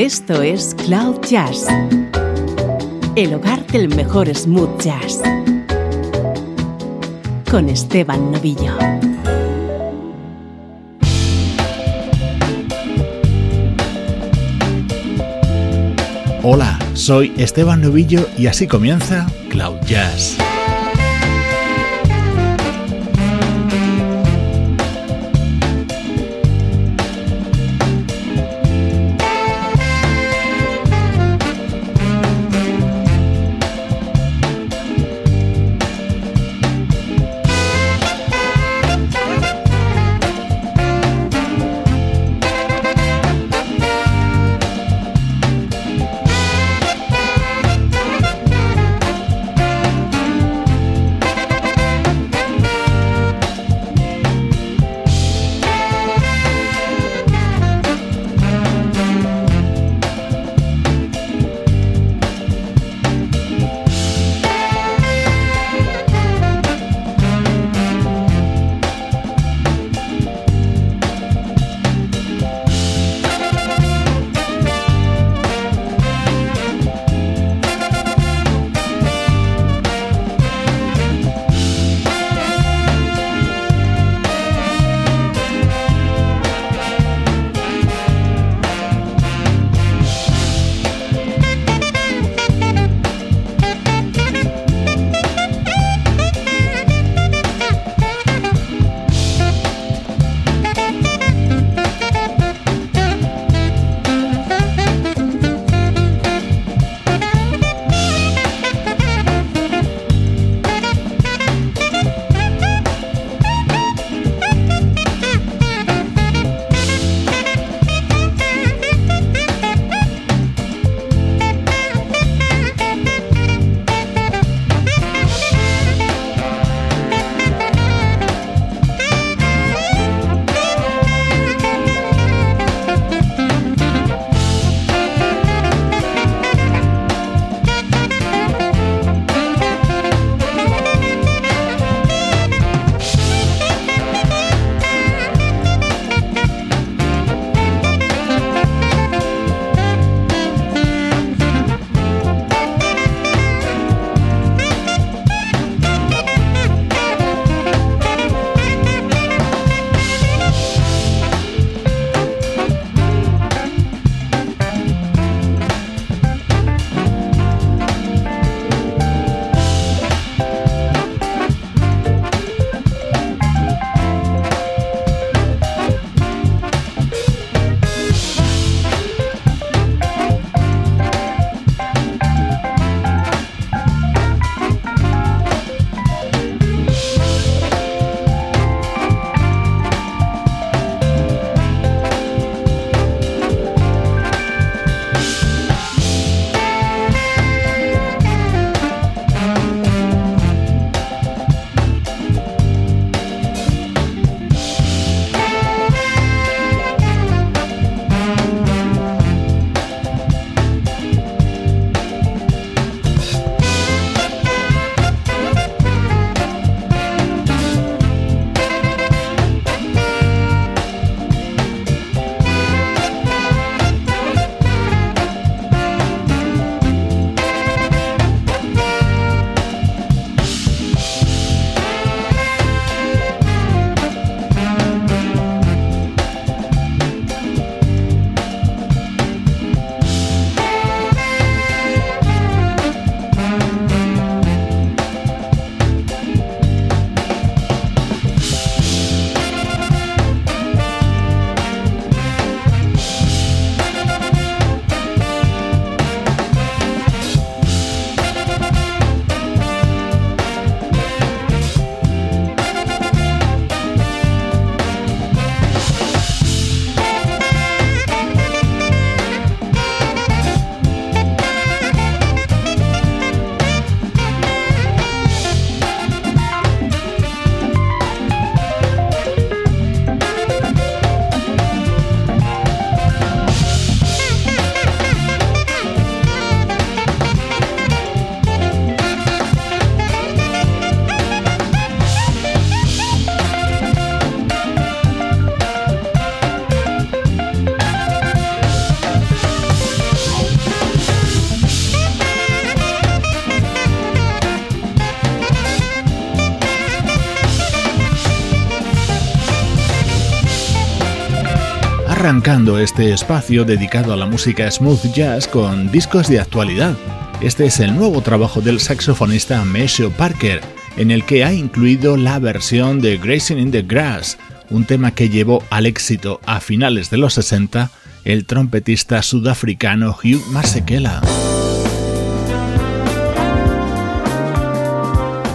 Esto es Cloud Jazz, el hogar del mejor smooth jazz, con Esteban Novillo. Hola, soy Esteban Novillo y así comienza Cloud Jazz. Arrancando este espacio dedicado a la música smooth jazz con discos de actualidad. Este es el nuevo trabajo del saxofonista Maceo Parker, en el que ha incluido la versión de Grazing in the Grass, un tema que llevó al éxito a finales de los 60 el trompetista sudafricano Hugh Masekela.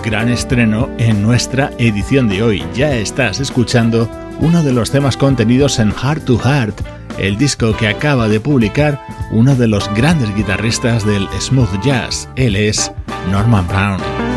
Gran estreno en nuestra edición de hoy. Ya estás escuchando uno de los temas contenidos en Heart to Heart, el disco que acaba de publicar uno de los grandes guitarristas del smooth jazz. Él es Norman Brown.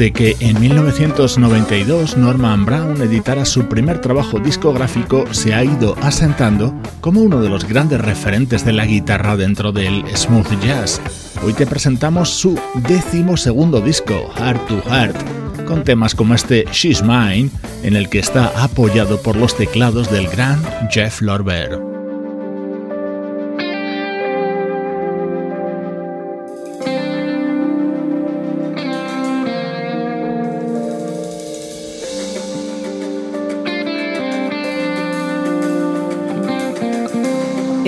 De que en 1992 Norman Brown editara su primer trabajo discográfico, se ha ido asentando como uno de los grandes referentes de la guitarra dentro del smooth jazz. Hoy te presentamos su décimo segundo disco, Heart to Heart, con temas como este She's Mine, en el que está apoyado por los teclados del gran Jeff Lorber.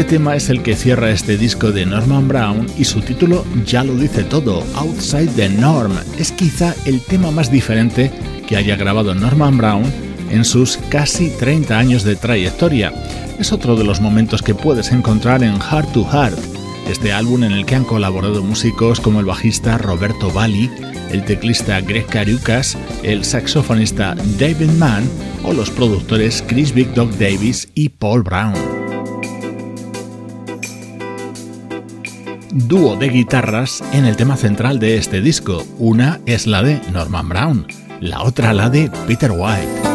Este tema es el que cierra este disco de Norman Brown y su título ya lo dice todo, Outside the Norm. Es quizá el tema más diferente que haya grabado Norman Brown en sus casi 30 años de trayectoria. Es otro de los momentos que puedes encontrar en Heart to Heart, este álbum en el que han colaborado músicos como el bajista Roberto Bali, el teclista Greg Carucas, el saxofonista David Mann o los productores Chris Big Dog Davis y Paul Brown. Dúo de guitarras en el tema central de este disco. Una es la de Norman Brown, la otra la de Peter White.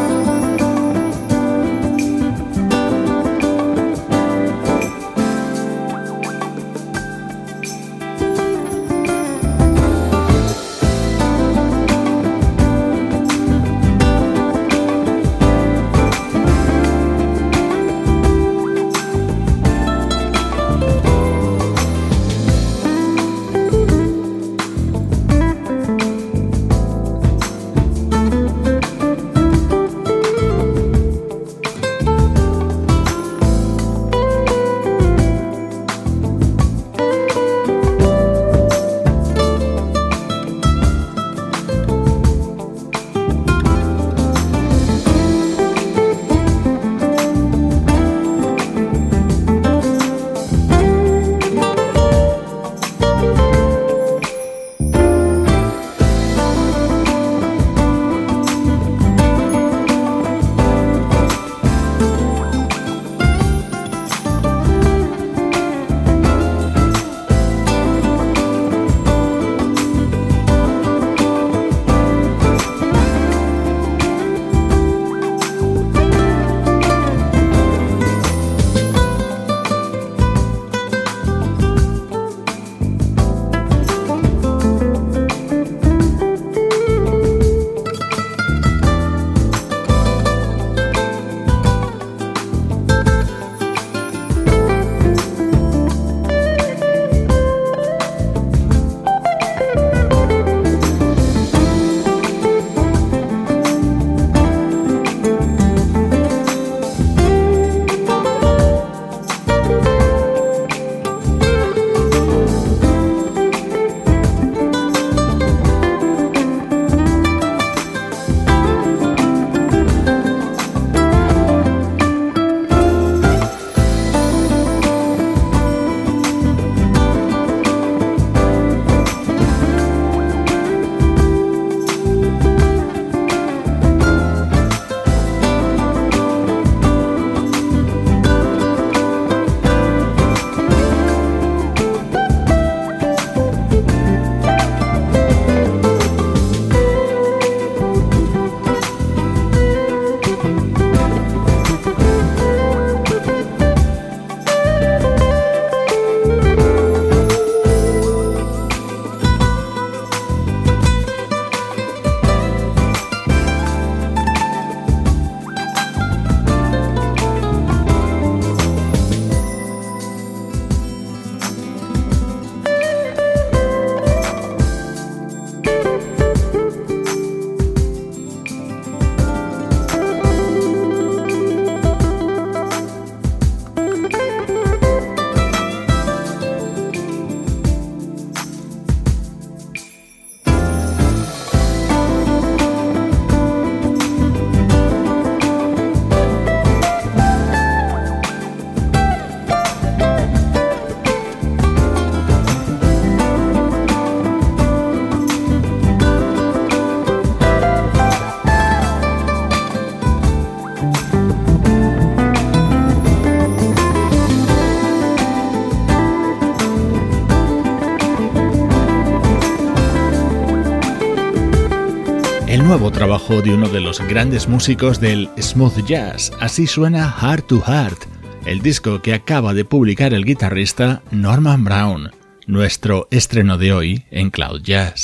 Trabajo de uno de los grandes músicos del smooth jazz. Así suena Heart to Heart, el disco que acaba de publicar el guitarrista Norman Brown, nuestro estreno de hoy en Cloud Jazz.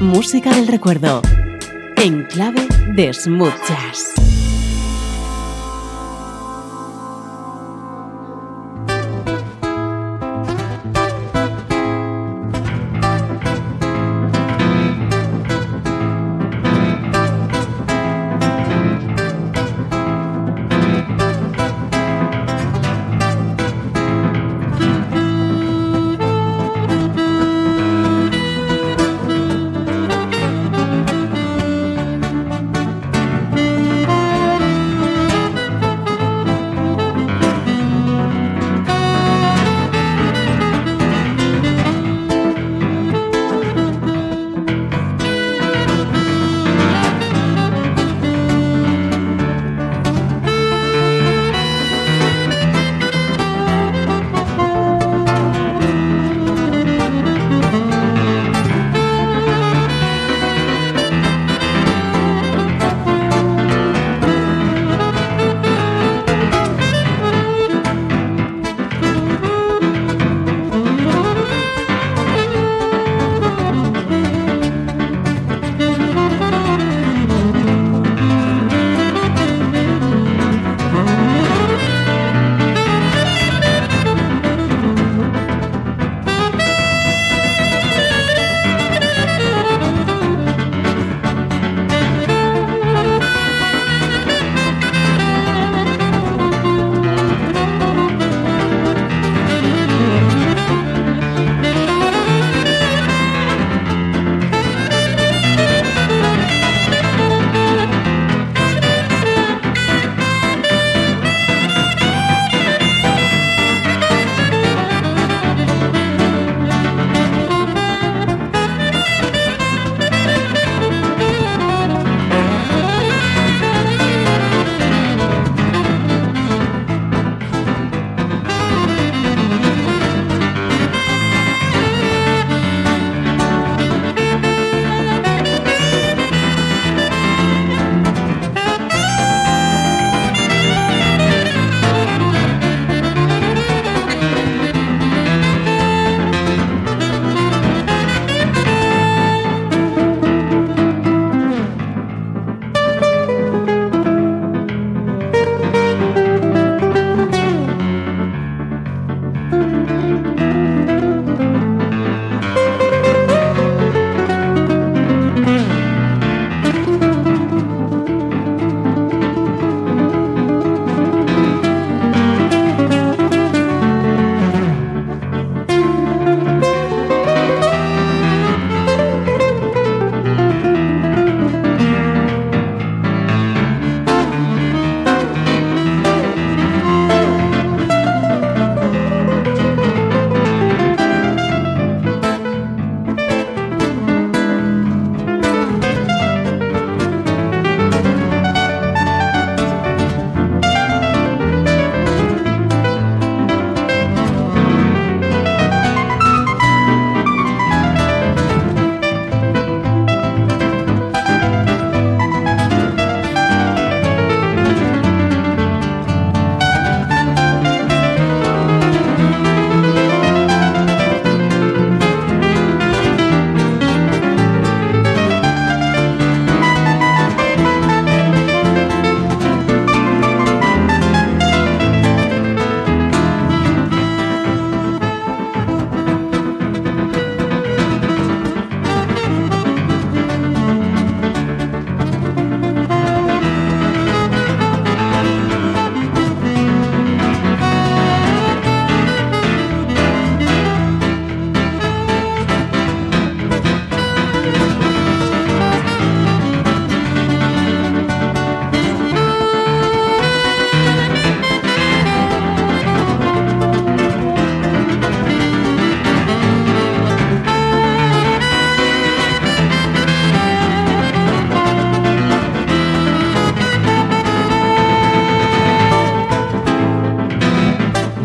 Música del recuerdo, en clave de smooth jazz.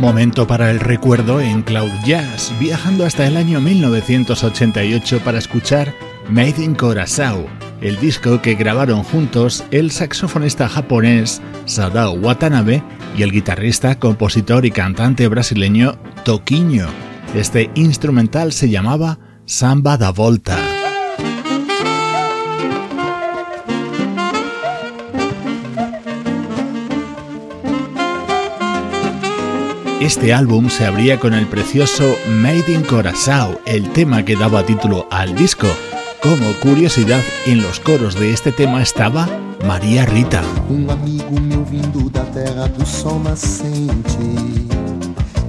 Momento para el recuerdo en Cloud Jazz, viajando hasta el año 1988 para escuchar Made in Curaçao, el disco que grabaron juntos el saxofonista japonés Sadao Watanabe y el guitarrista, compositor y cantante brasileño Toquinho. Este instrumental se llamaba Samba da Volta. Este álbum se abría con el precioso Made in Curaçao, el tema que daba título al disco. Como curiosidad, en los coros de este tema estaba María Rita. Un amigo meu vindo da terra do sol nascente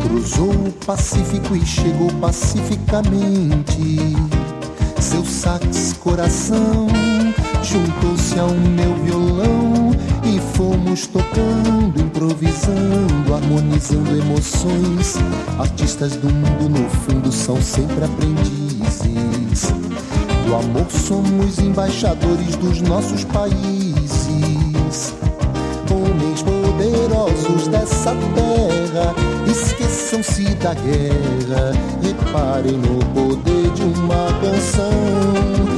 cruzou o Pacífico e chegou pacificamente. Seu sax coração juntou-se ao meu violão fomos tocando, improvisando, harmonizando emoções. Artistas do mundo, no fundo, são sempre aprendizes. Do amor somos embaixadores dos nossos países. Homens poderosos dessa terra, esqueçam-se da guerra. Reparem no poder de uma canção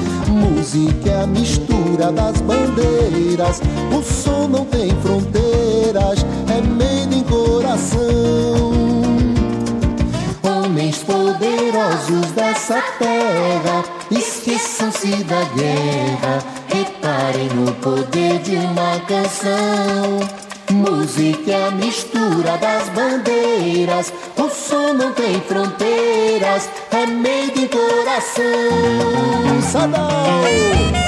música é a mistura das bandeiras. O som não tem fronteiras, é medo em coração. Homens poderosos dessa terra, esqueçam-se da guerra. Reparem no poder de uma canção. Música é a mistura das bandeiras. O som não tem fronteiras, é meio de coração. Sadão!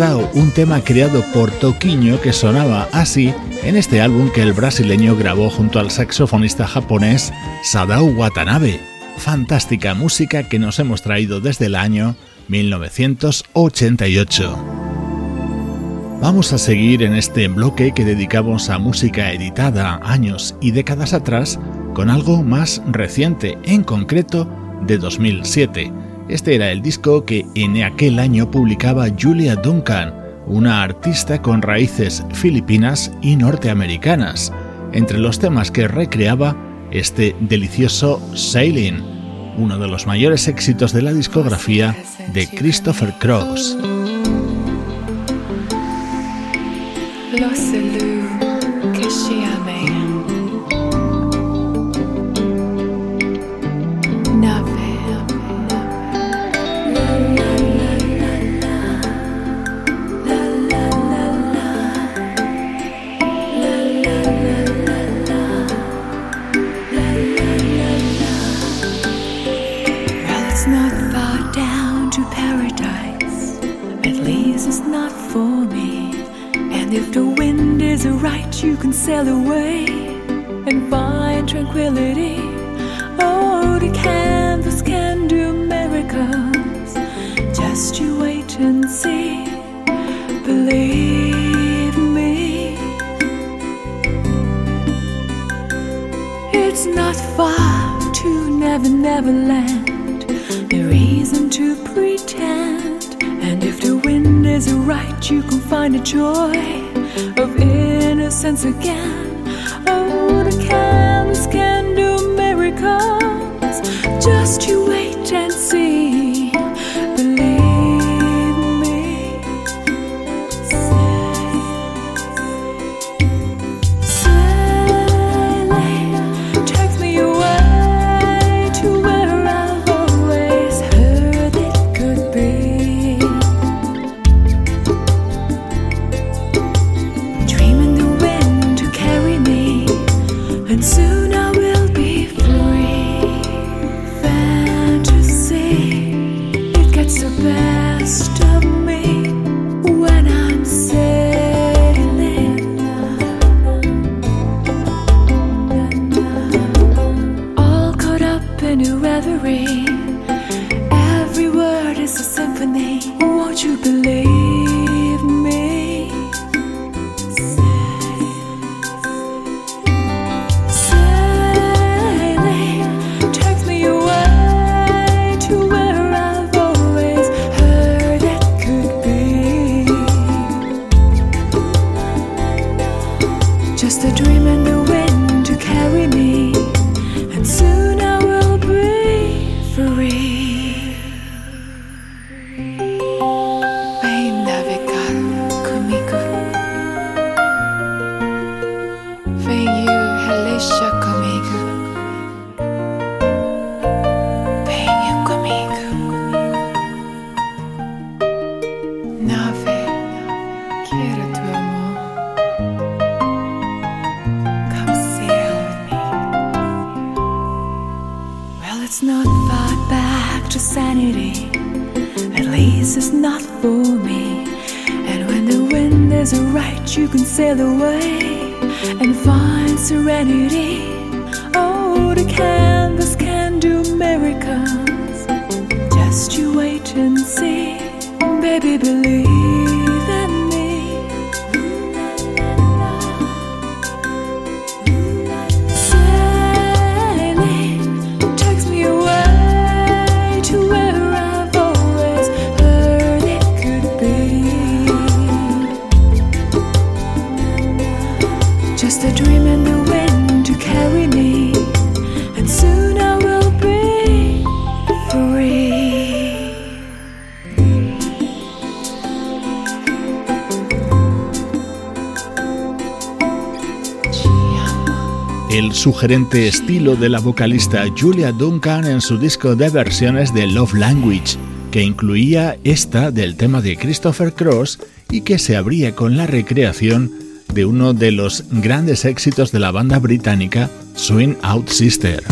Un tema creado por Toquiño que sonaba así en este álbum que el brasileño grabó junto al saxofonista japonés Sadao Watanabe. Fantástica música que nos hemos traído desde el año 1988. Vamos a seguir en este bloque que dedicamos a música editada años y décadas atrás con algo más reciente, en concreto de 2007 este era el disco que en aquel año publicaba Julia Duncan, una artista con raíces filipinas y norteamericanas. Entre los temas que recreaba, este delicioso Sailing, uno de los mayores éxitos de la discografía de Christopher Cross. if the wind is right, you can sail away and find tranquility. Oh, the canvas can do miracles. Just you wait and see. Believe me, it's not far to Never Never Land. No reason to pretend. And if the wind is right, you can find a joy of innocence again. Oh, the chemist can do miracles. Just you wait and see. sugerente estilo de la vocalista Julia Duncan en su disco de versiones de Love Language, que incluía esta del tema de Christopher Cross y que se abría con la recreación de uno de los grandes éxitos de la banda británica Swing Out Sister.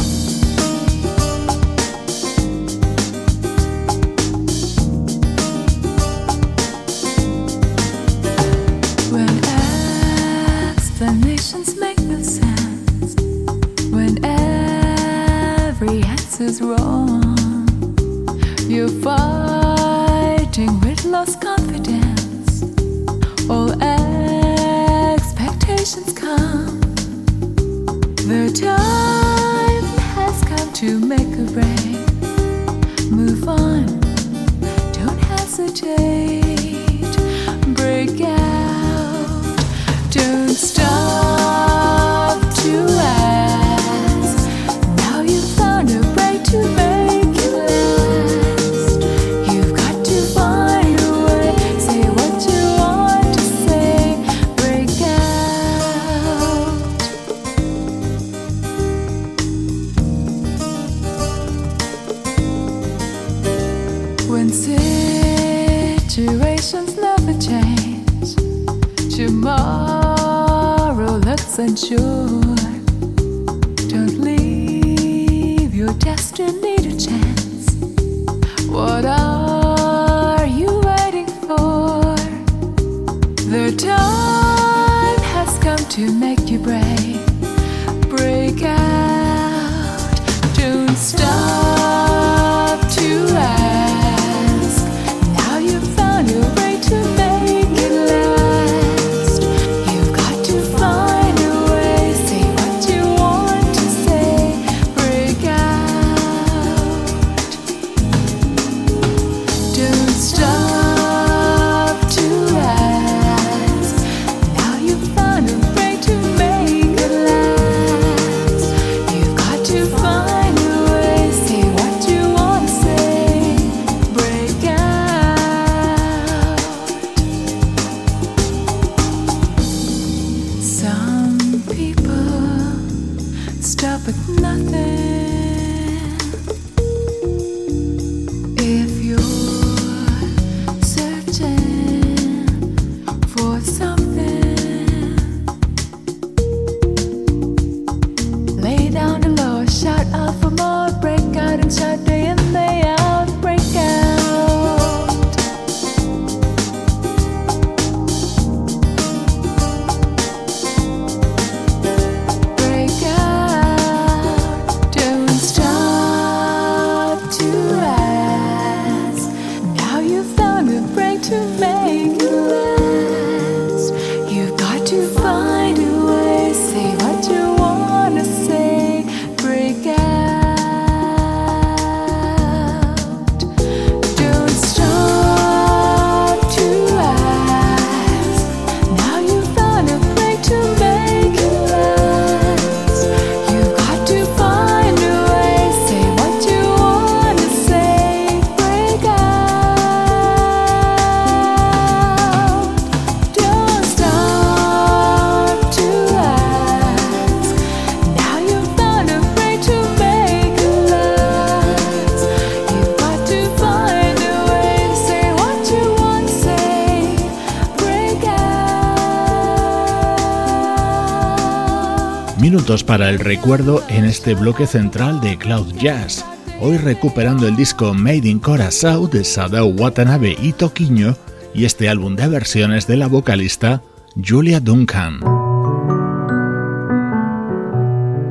Para el recuerdo en este bloque central de Cloud Jazz. Hoy recuperando el disco Made in Curaçao de Sadao Watanabe y Toquiño y este álbum de versiones de la vocalista Julia Duncan.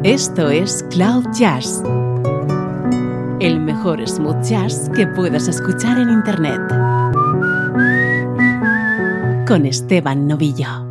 Esto es Cloud Jazz, el mejor smooth jazz que puedas escuchar en Internet. Con Esteban Novillo.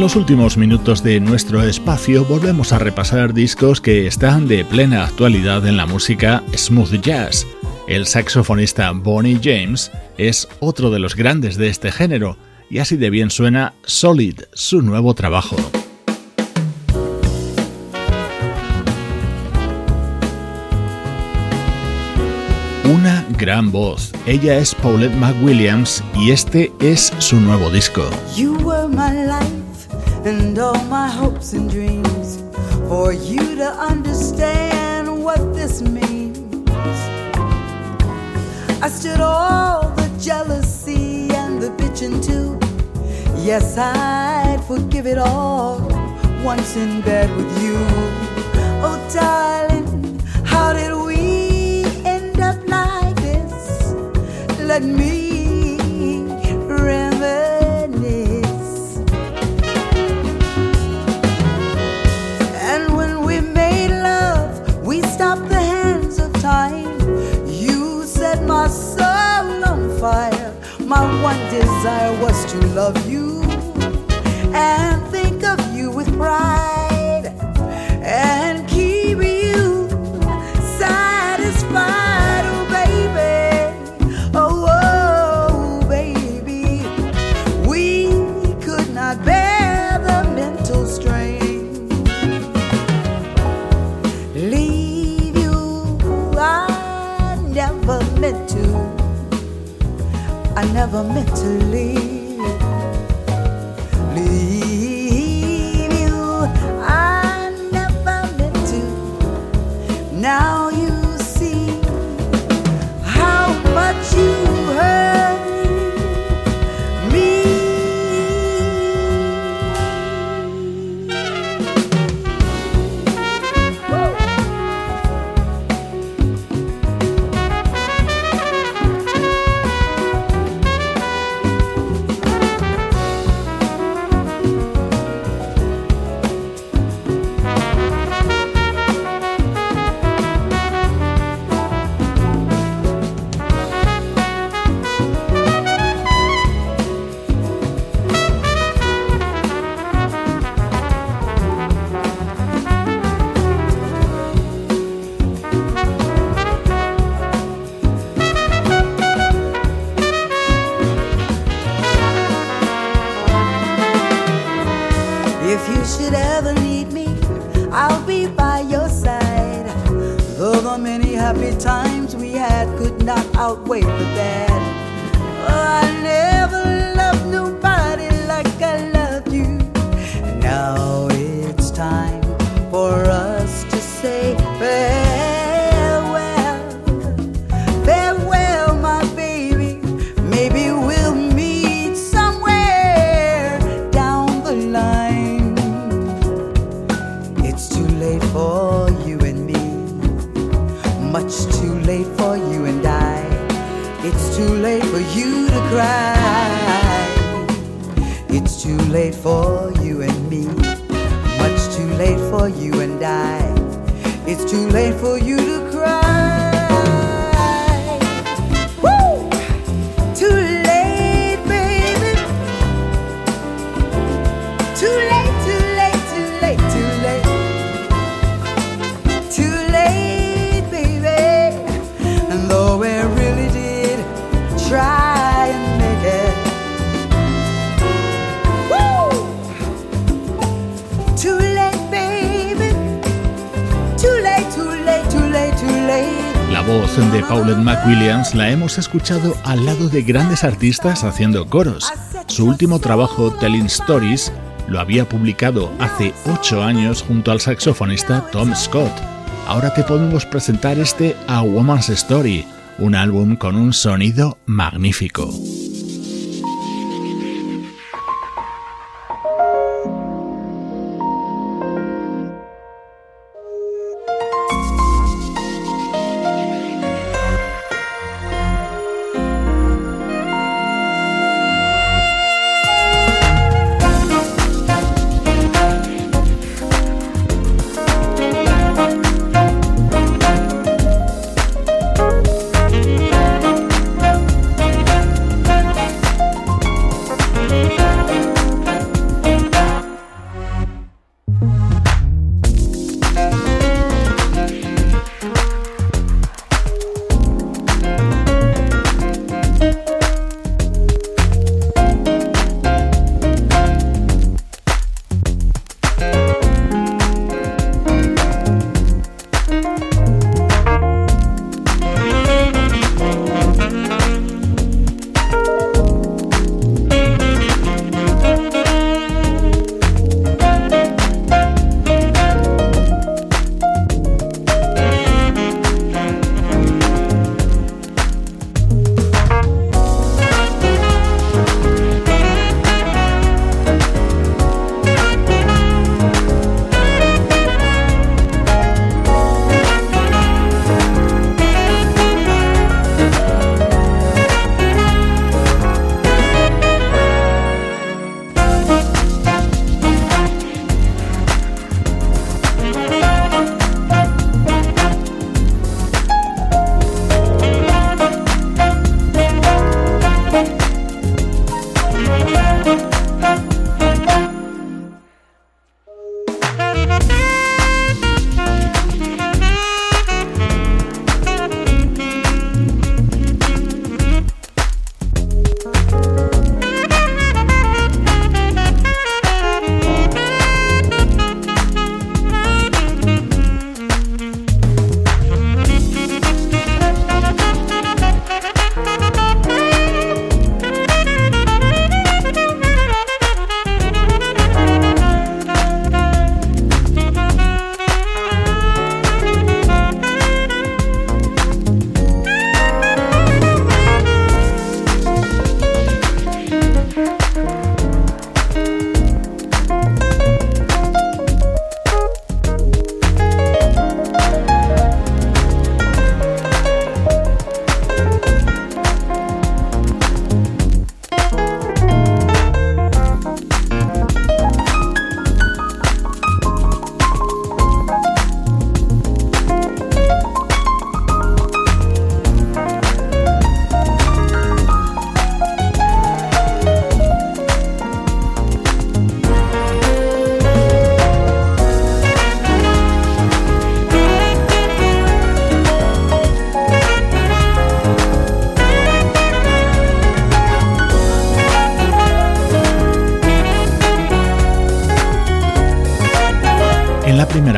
Los últimos minutos de nuestro espacio volvemos a repasar discos que están de plena actualidad en la música smooth jazz. El saxofonista Bonnie James es otro de los grandes de este género y así de bien suena Solid, su nuevo trabajo. Una gran voz. Ella es Paulette McWilliams y este es su nuevo disco. And all my hopes and dreams for you to understand what this means. I stood all the jealousy and the bitching too. Yes, I'd forgive it all once in bed with you. Oh, darling, how did we end up like this? Let me My one desire was to love you and think of you with pride never meant to leave. McWilliams la hemos escuchado al lado de grandes artistas haciendo coros. Su último trabajo, Telling Stories, lo había publicado hace ocho años junto al saxofonista Tom Scott. Ahora te podemos presentar este A Woman's Story, un álbum con un sonido magnífico.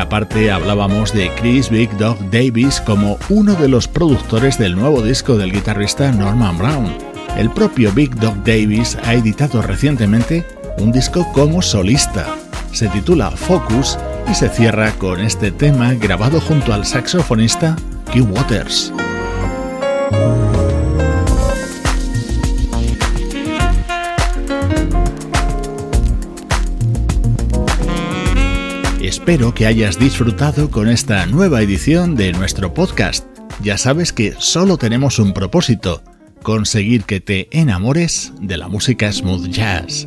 Parte hablábamos de Chris Big Dog Davis como uno de los productores del nuevo disco del guitarrista Norman Brown. El propio Big Dog Davis ha editado recientemente un disco como solista. Se titula Focus y se cierra con este tema grabado junto al saxofonista Q Waters. Espero que hayas disfrutado con esta nueva edición de nuestro podcast. Ya sabes que solo tenemos un propósito, conseguir que te enamores de la música smooth jazz.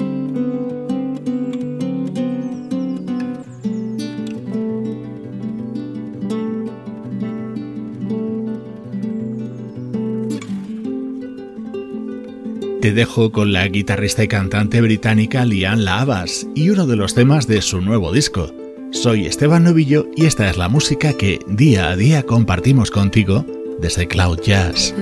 Te dejo con la guitarrista y cantante británica Lian Lavas y uno de los temas de su nuevo disco. Soy Esteban Novillo y esta es la música que día a día compartimos contigo desde Cloud Jazz.